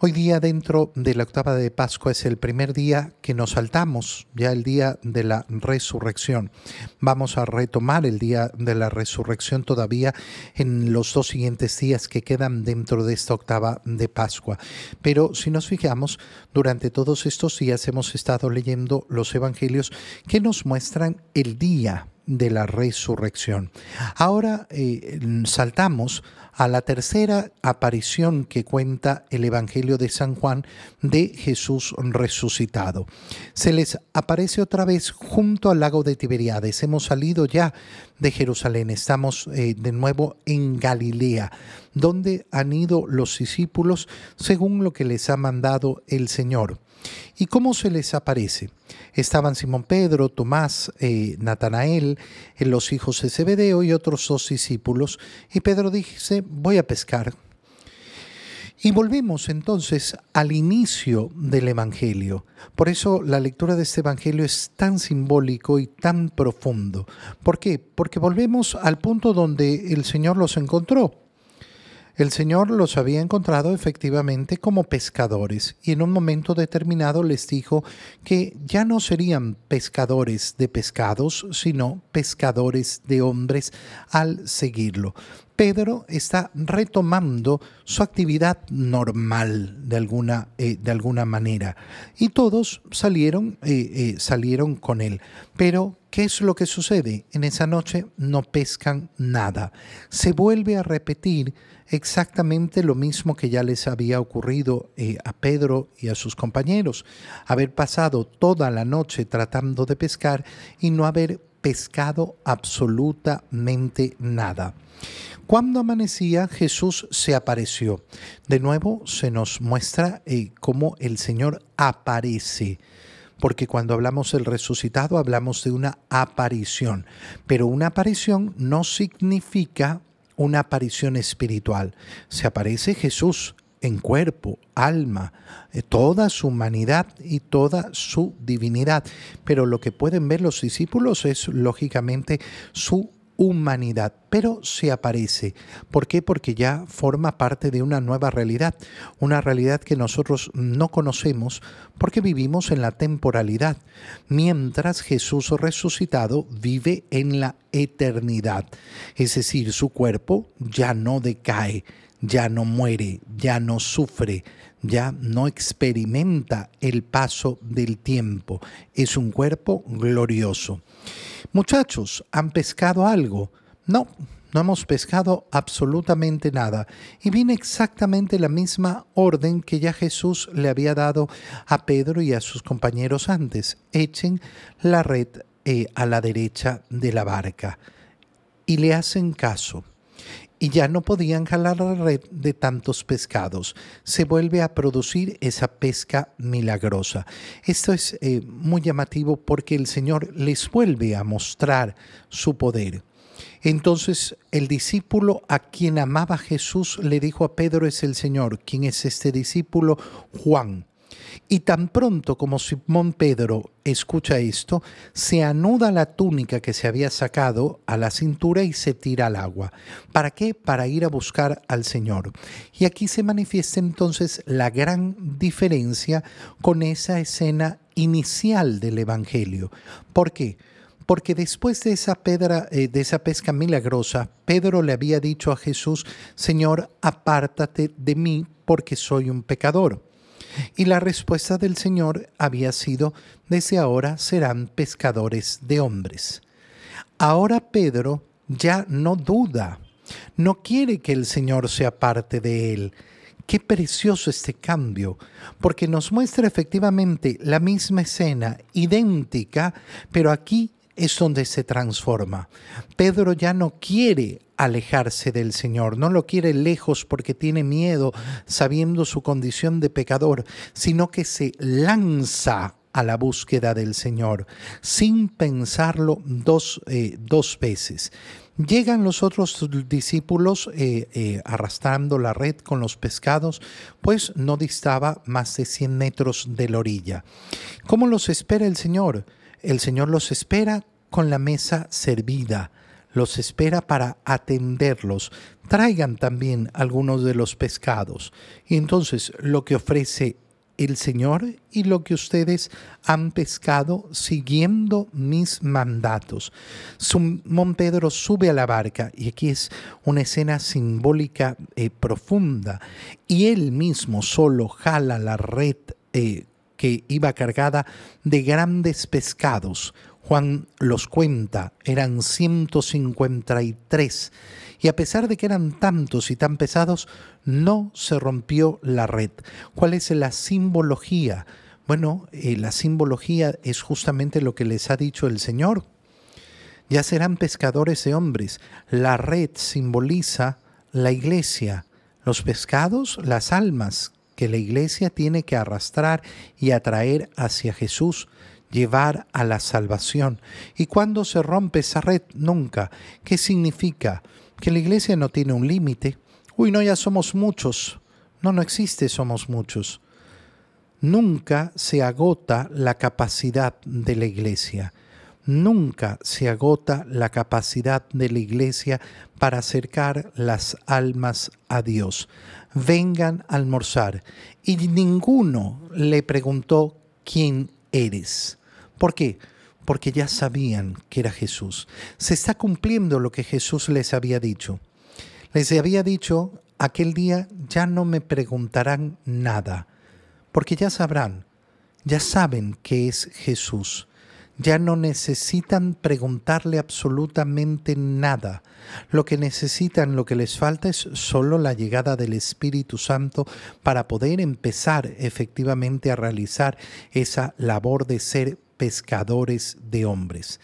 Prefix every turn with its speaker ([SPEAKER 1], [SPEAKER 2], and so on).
[SPEAKER 1] Hoy día dentro de la octava de Pascua es el primer día que nos saltamos, ya el día de la resurrección. Vamos a retomar el día de la resurrección todavía en los dos siguientes días que quedan dentro de esta octava de Pascua. Pero si nos fijamos, durante todos estos días hemos estado leyendo los evangelios que nos muestran el día de la resurrección. Ahora eh, saltamos a la tercera aparición que cuenta el Evangelio de San Juan de Jesús resucitado. Se les aparece otra vez junto al lago de Tiberiades. Hemos salido ya de Jerusalén, estamos eh, de nuevo en Galilea, donde han ido los discípulos según lo que les ha mandado el Señor. ¿Y cómo se les aparece? Estaban Simón Pedro, Tomás, eh, Natanael, eh, los hijos de Zebedeo y otros dos discípulos. Y Pedro dice, voy a pescar. Y volvemos entonces al inicio del Evangelio. Por eso la lectura de este Evangelio es tan simbólico y tan profundo. ¿Por qué? Porque volvemos al punto donde el Señor los encontró. El Señor los había encontrado efectivamente como pescadores y en un momento determinado les dijo que ya no serían pescadores de pescados, sino pescadores de hombres al seguirlo. Pedro está retomando su actividad normal de alguna, eh, de alguna manera y todos salieron, eh, eh, salieron con él. Pero, ¿qué es lo que sucede? En esa noche no pescan nada. Se vuelve a repetir exactamente lo mismo que ya les había ocurrido a Pedro y a sus compañeros, haber pasado toda la noche tratando de pescar y no haber pescado absolutamente nada. Cuando amanecía, Jesús se apareció. De nuevo se nos muestra eh, cómo el Señor aparece porque cuando hablamos del resucitado hablamos de una aparición, pero una aparición no significa una aparición espiritual. Se aparece Jesús en cuerpo, alma, eh, toda su humanidad y toda su divinidad. Pero lo que pueden ver los discípulos es lógicamente su humanidad, pero se aparece. ¿Por qué? Porque ya forma parte de una nueva realidad, una realidad que nosotros no conocemos porque vivimos en la temporalidad, mientras Jesús resucitado vive en la eternidad. Es decir, su cuerpo ya no decae, ya no muere, ya no sufre, ya no experimenta el paso del tiempo. Es un cuerpo glorioso. Muchachos, ¿han pescado algo? No, no hemos pescado absolutamente nada. Y viene exactamente la misma orden que ya Jesús le había dado a Pedro y a sus compañeros antes. Echen la red eh, a la derecha de la barca. Y le hacen caso y ya no podían jalar la red de tantos pescados. Se vuelve a producir esa pesca milagrosa. Esto es eh, muy llamativo porque el Señor les vuelve a mostrar su poder. Entonces el discípulo a quien amaba Jesús le dijo a Pedro es el Señor. ¿Quién es este discípulo? Juan. Y tan pronto como Simón Pedro escucha esto, se anuda la túnica que se había sacado a la cintura y se tira al agua. ¿Para qué? Para ir a buscar al Señor. Y aquí se manifiesta entonces la gran diferencia con esa escena inicial del Evangelio. ¿Por qué? Porque después de esa, pedra, eh, de esa pesca milagrosa, Pedro le había dicho a Jesús, Señor, apártate de mí porque soy un pecador. Y la respuesta del Señor había sido, desde ahora serán pescadores de hombres. Ahora Pedro ya no duda, no quiere que el Señor sea parte de él. Qué precioso este cambio, porque nos muestra efectivamente la misma escena, idéntica, pero aquí es donde se transforma. Pedro ya no quiere alejarse del Señor, no lo quiere lejos porque tiene miedo, sabiendo su condición de pecador, sino que se lanza a la búsqueda del Señor, sin pensarlo dos, eh, dos veces. Llegan los otros discípulos eh, eh, arrastrando la red con los pescados, pues no distaba más de 100 metros de la orilla. ¿Cómo los espera el Señor? El Señor los espera con la mesa servida, los espera para atenderlos. Traigan también algunos de los pescados. Y entonces lo que ofrece el Señor y lo que ustedes han pescado siguiendo mis mandatos. Simón Pedro sube a la barca y aquí es una escena simbólica eh, profunda y él mismo solo jala la red eh, que iba cargada de grandes pescados. Juan los cuenta, eran 153 y a pesar de que eran tantos y tan pesados, no se rompió la red. ¿Cuál es la simbología? Bueno, eh, la simbología es justamente lo que les ha dicho el Señor. Ya serán pescadores de hombres. La red simboliza la iglesia, los pescados, las almas que la iglesia tiene que arrastrar y atraer hacia Jesús, llevar a la salvación. ¿Y cuándo se rompe esa red? Nunca. ¿Qué significa? que la iglesia no tiene un límite. Uy, no, ya somos muchos. No, no existe somos muchos. Nunca se agota la capacidad de la iglesia. Nunca se agota la capacidad de la iglesia para acercar las almas a Dios. Vengan a almorzar. Y ninguno le preguntó quién eres. ¿Por qué? porque ya sabían que era Jesús. Se está cumpliendo lo que Jesús les había dicho. Les había dicho, aquel día ya no me preguntarán nada, porque ya sabrán, ya saben que es Jesús. Ya no necesitan preguntarle absolutamente nada. Lo que necesitan, lo que les falta es solo la llegada del Espíritu Santo para poder empezar efectivamente a realizar esa labor de ser pescadores de hombres.